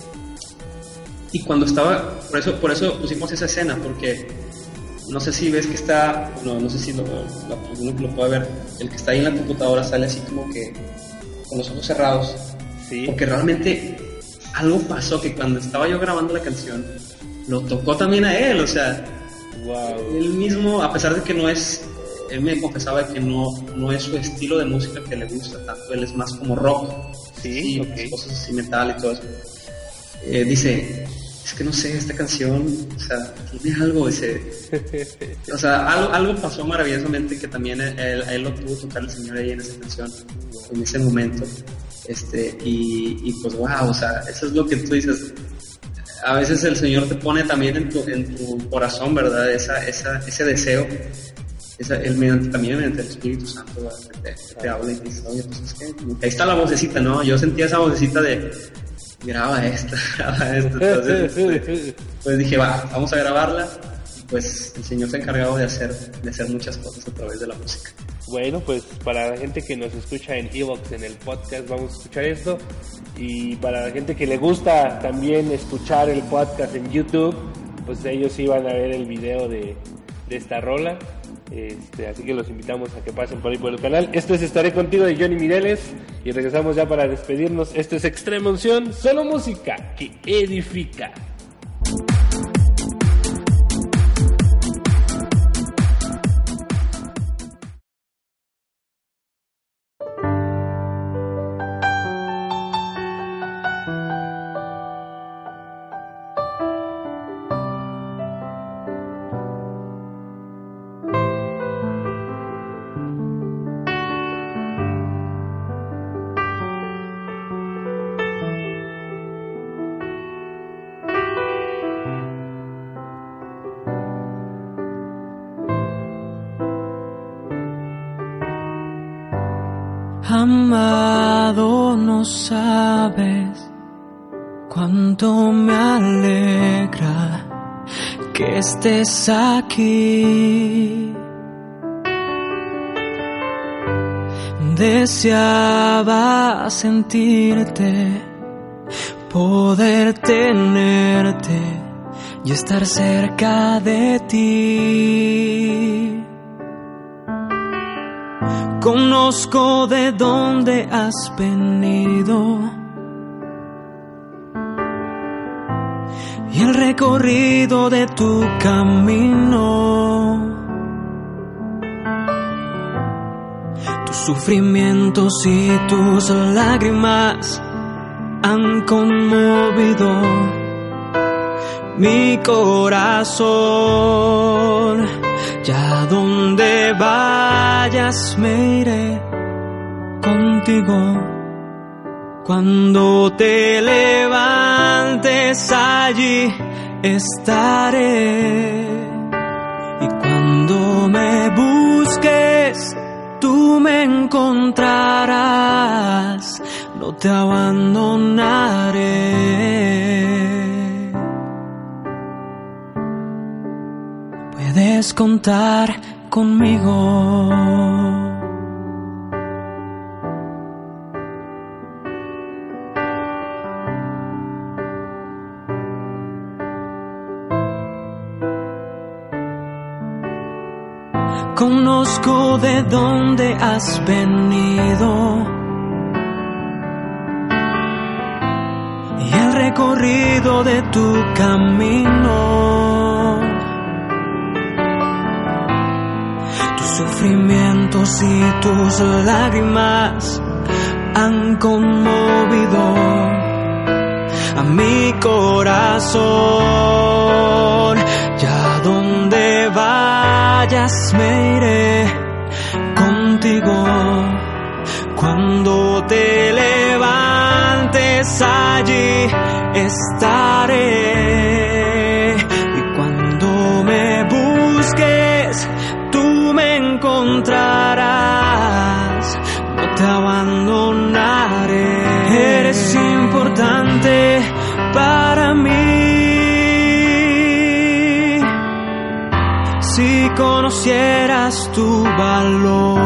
Y cuando estaba, por eso, por eso pusimos esa escena, porque no sé si ves que está, no, no sé si lo, lo, lo puede ver, el que está ahí en la computadora sale así como que con los ojos cerrados. Sí. Porque realmente algo pasó que cuando estaba yo grabando la canción, lo tocó también a él, o sea, wow. él mismo, a pesar de que no es él me confesaba que no, no es su estilo de música que le gusta tanto, él es más como rock, sí, cosas así metal y todo eso. Eh, dice, es que no sé, esta canción, o sea, tiene algo, dice, o sea, algo, algo pasó maravillosamente que también él, él lo tuvo tocar el Señor ahí en esa canción, en ese momento. Este, y, pues wow, o sea, eso es lo que tú dices. A veces el Señor te pone también en tu, en tu corazón, ¿verdad? Esa, esa, ese deseo esa, el mediante, también mediante el Espíritu Santo te, habla y dice, oye, pues es que ahí está la vocecita, ¿no? Yo sentía esa vocecita de graba esta, graba esto. Entonces, pues dije, va, vamos a grabarla. Pues el Señor se ha encargado de hacer, de hacer muchas cosas a través de la música. Bueno, pues para la gente que nos escucha en Evox, en el podcast, vamos a escuchar esto. Y para la gente que le gusta también escuchar el podcast en YouTube, pues ellos iban a ver el video de, de esta rola. Este, así que los invitamos a que pasen por ahí por el canal. Esto es Estaré contigo de Johnny Mireles y regresamos ya para despedirnos. Esto es Extrema Unción, solo música que edifica. Estés aquí. Deseaba sentirte, poder tenerte y estar cerca de ti. Conozco de dónde has venido y el recorrido de tu camino. Tus sufrimientos y tus lágrimas han conmovido mi corazón. Ya donde vayas me iré contigo. Cuando te levantes allí estaré. Y cuando me busques, tú me encontrarás. No te abandonaré. puedes contar conmigo. Conozco de dónde has venido y el recorrido de tu camino. sufrimientos y tus lágrimas han conmovido a mi corazón. Vayas me iré contigo. Cuando te levantes allí estaré. Conocieras tu valor,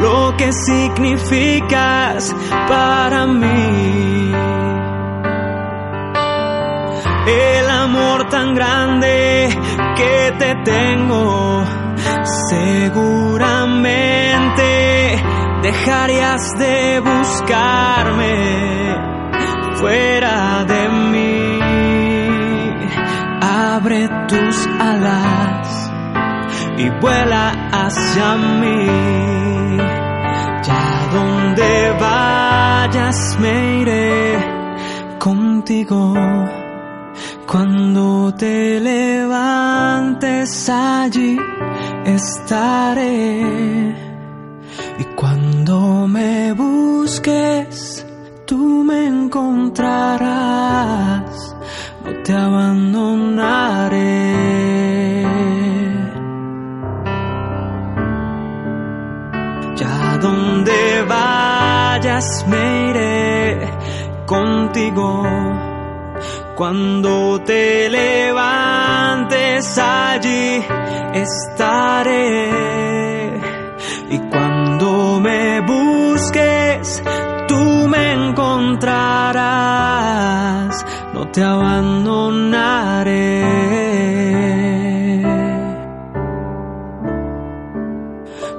lo que significas para mí el amor tan grande que te tengo. Seguramente dejarías de buscarme fuera de tus alas y vuela hacia mí. Ya donde vayas me iré contigo. Cuando te levantes allí estaré. Y Cuando me busques, tú me encontrarás, no te abandonaré. Donde vayas me iré contigo. Cuando te levantes allí estaré. Y cuando me busques, tú me encontrarás. No te abandonaré.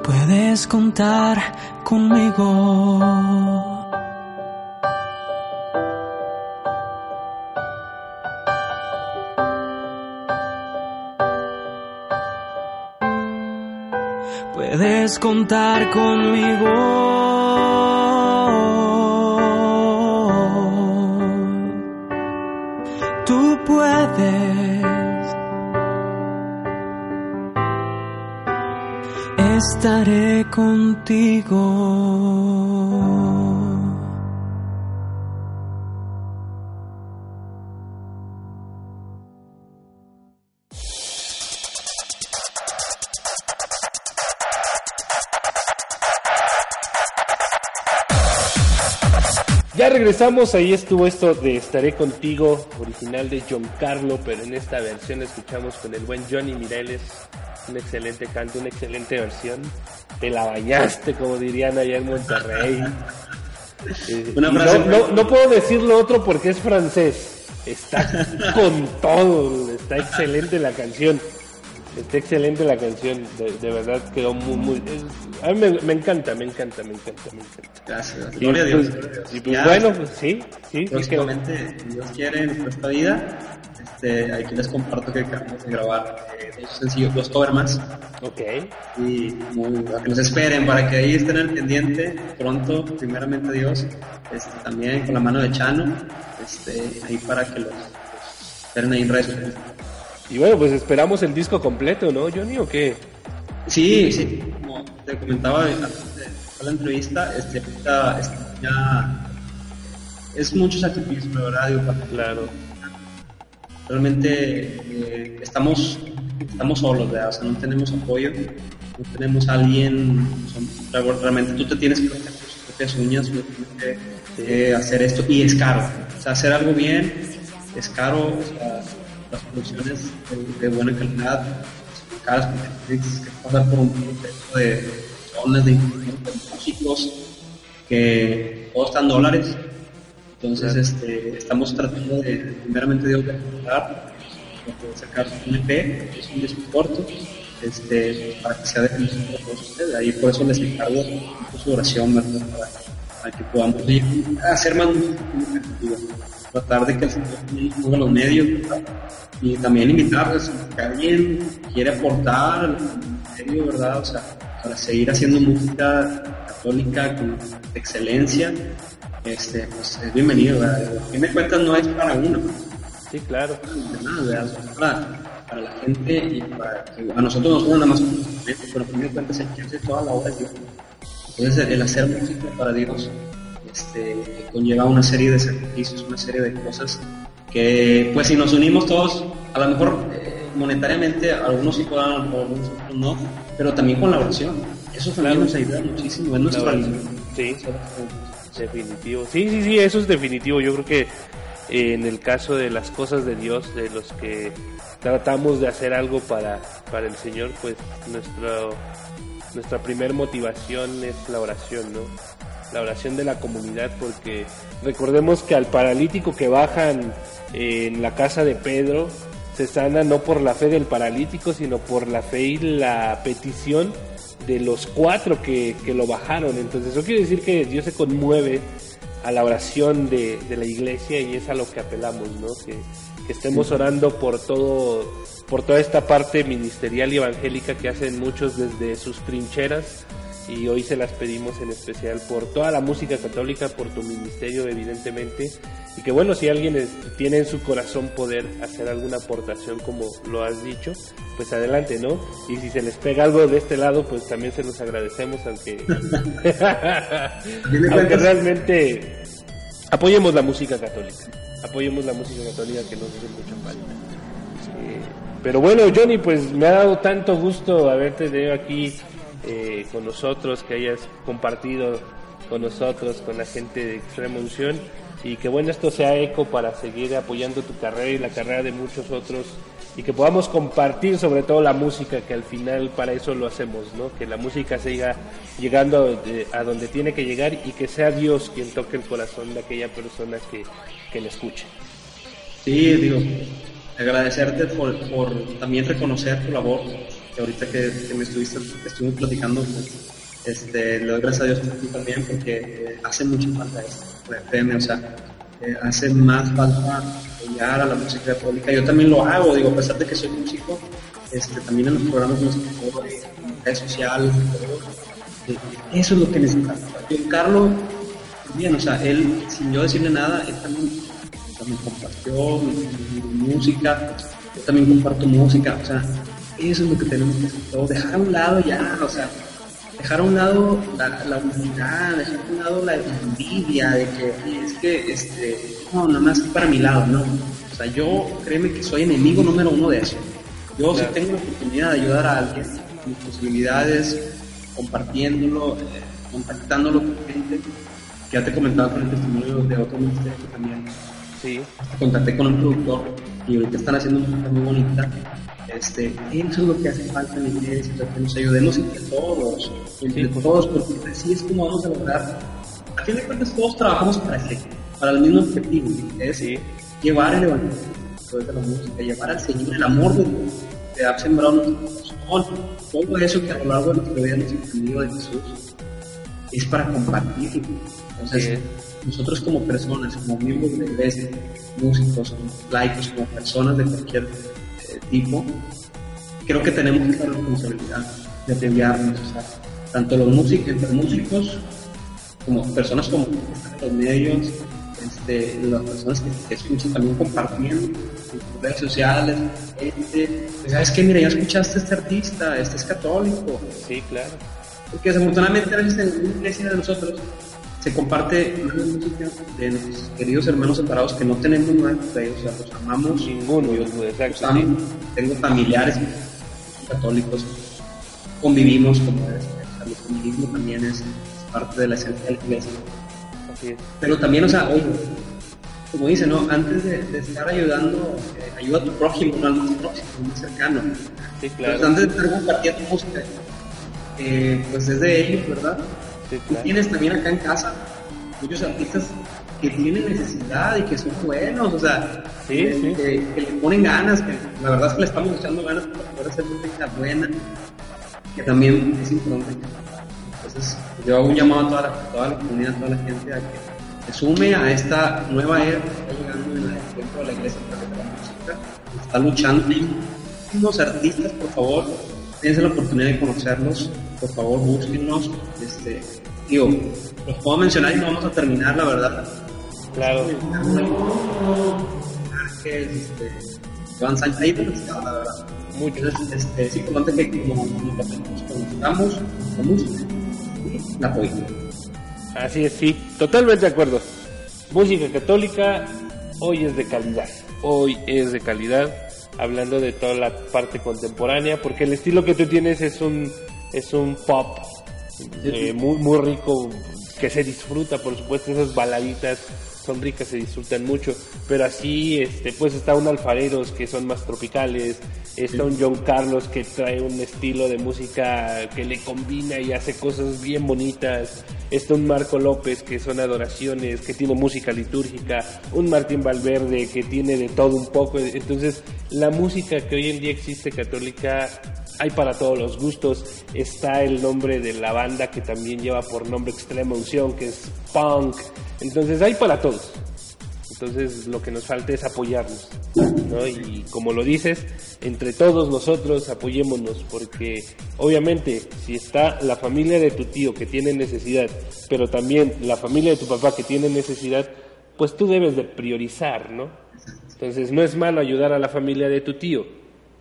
Puedes contar conmigo. puedes contar conmigo. Tú puedes. Estaré contigo. Ya regresamos, ahí estuvo esto de Estaré contigo, original de John Carlo, pero en esta versión escuchamos con el buen Johnny Mireles, un excelente canto, una excelente versión. Te la bañaste, como dirían allá en Monterrey. Eh, no, no, puedo decir lo otro porque es francés. Está con todo, está excelente la canción. Está excelente la canción, de, verdad quedó muy, muy... a mí me, encanta, me encanta, me encanta, me encanta. Gracias, gloria a Dios. Pues, y pues, bueno, pues sí, sí. Próximamente, Dios quiere, en nuestra vida, este, aquí les comparto que acabamos de grabar eh, dos sencillos, dos cover más. Ok. Y muy, que nos esperen, para que ahí estén al pendiente pronto, primeramente Dios, este, también con la mano de Chano, este, ahí para que los, esperen ahí en redes y bueno, pues esperamos el disco completo, ¿no, Johnny, o qué? Sí, sí, como te comentaba en la entrevista, este, ya es mucho sacrificio, ¿verdad? claro. Realmente eh, estamos, estamos solos. O sea, no tenemos apoyo, no tenemos alguien, realmente tú te tienes que hacer tus propias uñas, tienes que hacer esto y es caro. O sea, hacer algo bien es caro, o sea, las producciones de, buena calidad, caras porque tienes que pasar por un proceso de zonas de músicos que están dólares. Entonces este, estamos tratando de, primeramente de mejorar, de sacar un EP, que es un disco corto, este, para que sea de todos ustedes. Ahí por eso les encargo su oración, ¿verdad? Para, que podamos hacer más música tratar de que el Señor ponga los medios y también invitarles a que alguien quiere aportar medio, ¿verdad? O sea, para seguir haciendo música católica con excelencia, este, pues es bienvenido, ¿verdad? A fin de cuentas no es para uno. Sí, claro. Nada, para, para, la gente y para a nosotros nos nada más pero a fin de cuentas el que hace toda la obra es Dios. Entonces el hacer música para Dios este, conlleva una serie de sacrificios, una serie de cosas que, pues, si nos unimos todos, a lo mejor eh, monetariamente algunos sí puedan, algunos otros no, pero también con la oración. Eso también nos ayuda muchísimo, en nuestro Sí, definitivo. Sí, sí, sí, eso es definitivo. Yo creo que eh, en el caso de las cosas de Dios, de los que tratamos de hacer algo para, para el Señor, pues nuestro, nuestra primer motivación es la oración, ¿no? la oración de la comunidad, porque recordemos que al paralítico que bajan en la casa de Pedro, se sana no por la fe del paralítico, sino por la fe y la petición de los cuatro que, lo bajaron. Entonces eso quiere decir que Dios se conmueve a la oración de, la iglesia y es a lo que apelamos, ¿no? Que, que estemos orando por todo, por toda esta parte ministerial y evangélica que hacen muchos desde sus trincheras y hoy se las pedimos en especial por toda la música católica, por tu ministerio evidentemente y que bueno, si alguien tiene en su corazón poder hacer alguna aportación como lo has dicho, pues adelante, ¿no? Y si se les pega algo de este lado, pues también se los agradecemos, aunque, aunque realmente apoyemos la música católica, apoyemos la música católica que nos hace mucha falta. Eh, pero bueno, Johnny, pues me ha dado tanto gusto haberte tenido aquí eh, con nosotros, que hayas compartido con nosotros, con la gente de Extrema Unción y que bueno esto sea eco para seguir apoyando tu carrera y la carrera de muchos otros y que podamos compartir sobre todo la música que al final para eso lo hacemos, ¿no? Que la música siga llegando a donde tiene que llegar y que sea Dios quien toque el corazón de aquella persona que, que le escuche. Sí, digo, agradecerte por, por también reconocer tu labor, que ahorita que, me estuviste, estuvimos platicando, pues, este, le doy gracias a Dios también porque hace mucha falta esto, créeme, o sea, eh, hace más falta apoyar a la música católica. Yo también lo hago, digo, a pesar de que soy músico, este, también en los programas de redes sociales, eh, eso es lo que necesitamos. Y Carlos, bien, o sea, él, sin yo decirle nada, él también, también compartió música, yo también comparto música, o sea, eso es lo que tenemos que hacer, dejar a un lado ya, o sea, dejar a un lado la, la dejar a un lado la envidia de que es que, este, no, nada más para mi lado, no. O sea, yo créeme que soy enemigo número uno de eso. Yo si tengo la oportunidad de ayudar a alguien, mis posibilidades, compartiéndolo, eh, contactándolo con gente, que ya te comentaba con el testimonio de otro ministerio también. Sí. Contacté con un productor y ahorita están haciendo una cosa muy bonita este, eso es lo que hace falta en la iglesia, que nos ayudemos entre todos, entre todos, porque así es como vamos a lograr. A fin de cuentas, todos trabajamos para para el mismo objetivo, es llevar el evangelio de la música, llevar al Señor el amor de Dios, que ha sembrado nuestro corazón, todo eso que a lo largo de nuestra vida hemos entendido de Jesús, es para compartirlo. Entonces, nosotros como personas, como miembros de la iglesia, músicos, como laicos, como personas de cualquier tipo, creo que tenemos la responsabilidad de apoyarnos, o sea, tanto los músicos, entre músicos, como personas como los medios, este, las personas que, escuchan también compartiendo en redes sociales, este, ¿sabes qué? Mira, ya escuchaste a este artista, este es católico. Sí, claro. Porque desafortunadamente a veces en la iglesia de nosotros se comparte música de nuestros queridos hermanos separados que no tenemos nada de ellos, o sea, los amamos. Ninguno, yo exacto. Tengo familiares católicos, convivimos como es, el comunismo también es parte de la esencia de la iglesia. Pero también, o sea, oye, como dice, ¿no? Antes de, estar ayudando, eh, ayuda a tu prójimo, no al más próximo, más cercano. Sí, claro. antes de estar compartiendo música, eh, pues es de ellos, ¿verdad? Tienes también acá en casa muchos artistas que tienen necesidad y que son buenos, o sea, que, le ponen ganas, que la verdad es que le estamos echando ganas para poder hacer música buena, que también es importante. Entonces, yo hago un llamado a toda la, toda la comunidad, a toda la gente a que se sume a esta nueva era que está llegando en la, dentro de la iglesia de la música, está luchando. Y unos artistas, por favor, tienes la oportunidad de conocerlos, por favor, búsquennos. Este, digo, los puedo mencionar y no vamos a terminar, la verdad. Claro. Este, Juan Sánchez, ahí la verdad. Mucho. este, es importante que como nos la música y la poesía. Así es, sí, totalmente de acuerdo. Música católica hoy es de calidad. Hoy es de calidad hablando de toda la parte contemporánea, porque el estilo que tú tienes es un, es un pop eh, muy, muy rico, que se disfruta, por supuesto, esas baladitas son ricas, se disfrutan mucho, pero así, este, pues está un Alfareros que son más tropicales, está un John Carlos que trae un estilo de música que le combina y hace cosas bien bonitas, está un Marco López que son adoraciones, que tiene música litúrgica, un Martín Valverde que tiene de todo un poco, entonces la música que hoy en día existe católica hay para todos los gustos. Está el nombre de la banda que también lleva por nombre Extrema Unción, que es punk. Entonces hay para todos. Entonces lo que nos falta es apoyarnos. ¿no? Y como lo dices, entre todos nosotros apoyémonos, porque obviamente si está la familia de tu tío que tiene necesidad, pero también la familia de tu papá que tiene necesidad, pues tú debes de priorizar, ¿no? Entonces no es malo ayudar a la familia de tu tío,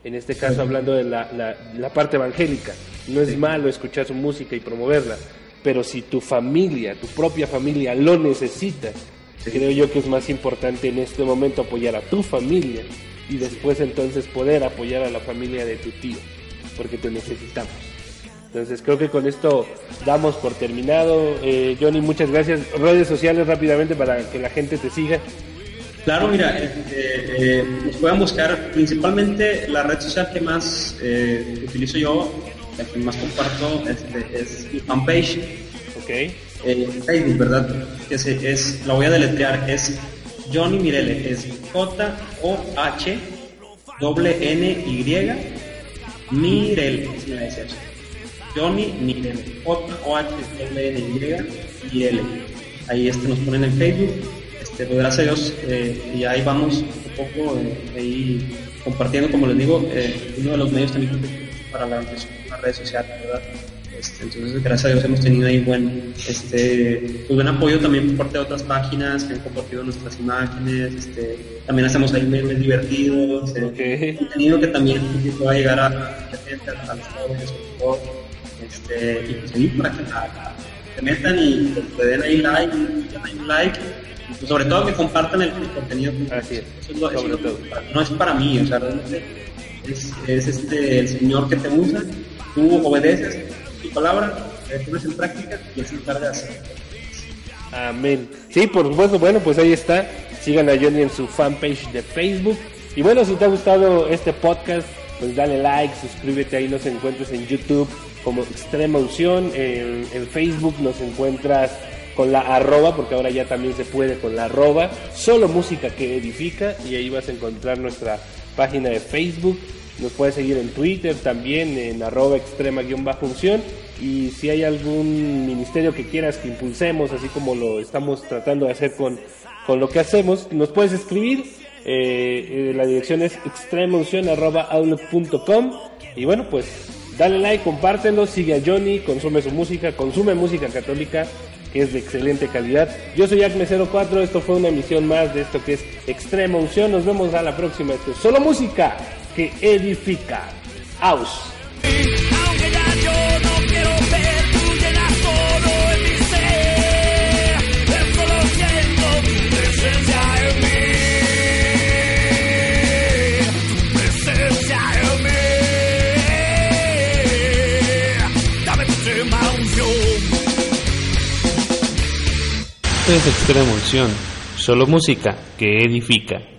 en este caso hablando de la, la, parte evangélica, no es malo escuchar su música y promoverla, pero si tu familia, tu propia familia lo necesita, creo yo que es más importante en este momento apoyar a tu familia y después entonces poder apoyar a la familia de tu tío, porque te necesitamos. Entonces creo que con esto damos por terminado. Eh, Johnny, muchas gracias. Redes sociales rápidamente para que la gente te siga. Claro, mira, eh, eh, nos pueden buscar principalmente la red social que más utilizo yo, la que más comparto este, es mi fanpage. Ok. Facebook, ¿verdad? Que es, la voy a deletrear, es Johnny Mirele, es J-O-H N Y Mirele, la Johnny Mirel, J-O-H-L-N-Y y L. Ahí este, nos ponen en Facebook. Gracias a Dios, eh, y ahí vamos un poco eh, ahí compartiendo, como les digo, eh, uno de los medios también para la, las redes sociales, ¿verdad? Este, entonces, gracias a Dios hemos tenido ahí buen, este, pues, buen apoyo también por parte de otras páginas que han compartido nuestras imágenes. Este, también hacemos ahí memes divertidos. Okay. contenido que también pueda llegar a, a, a, a los jóvenes, este, y pues para que se metan y le den ahí like, like, y pues, sobre todo que compartan el, contenido. Así es. Eso es no es para mí, o sea, realmente es, es este, el Señor que te usa, tú obedeces su palabra, la pones en práctica y así hacer. Amén. Sí, por supuesto, bueno, pues ahí está. Sigan a Johnny en su fanpage de Facebook. Y bueno, si te ha gustado este podcast, pues dale like, suscríbete, ahí nos encuentres en YouTube como Extrema Unción. En, Facebook nos encuentras con la arroba, porque ahora ya también se puede con la arroba, solo música que edifica, y ahí vas a encontrar nuestra página de Facebook. Nos puedes seguir en Twitter también, en arroba extrema-unción. Y si hay algún ministerio que quieras que impulsemos, así como lo estamos tratando de hacer con, con lo que hacemos, nos puedes escribir. Eh, eh la dirección es extremaunción.outlook.com. Y bueno, pues Dale like, compártelo, sigue a Johnny, consume su música, consume música católica que es de excelente calidad. Yo soy Acme04, esto fue una emisión más de esto que es Extrema Unción. Nos vemos a la próxima. Esto es solo música que edifica. Aus. Es Extrema Unción, solo música que edifica.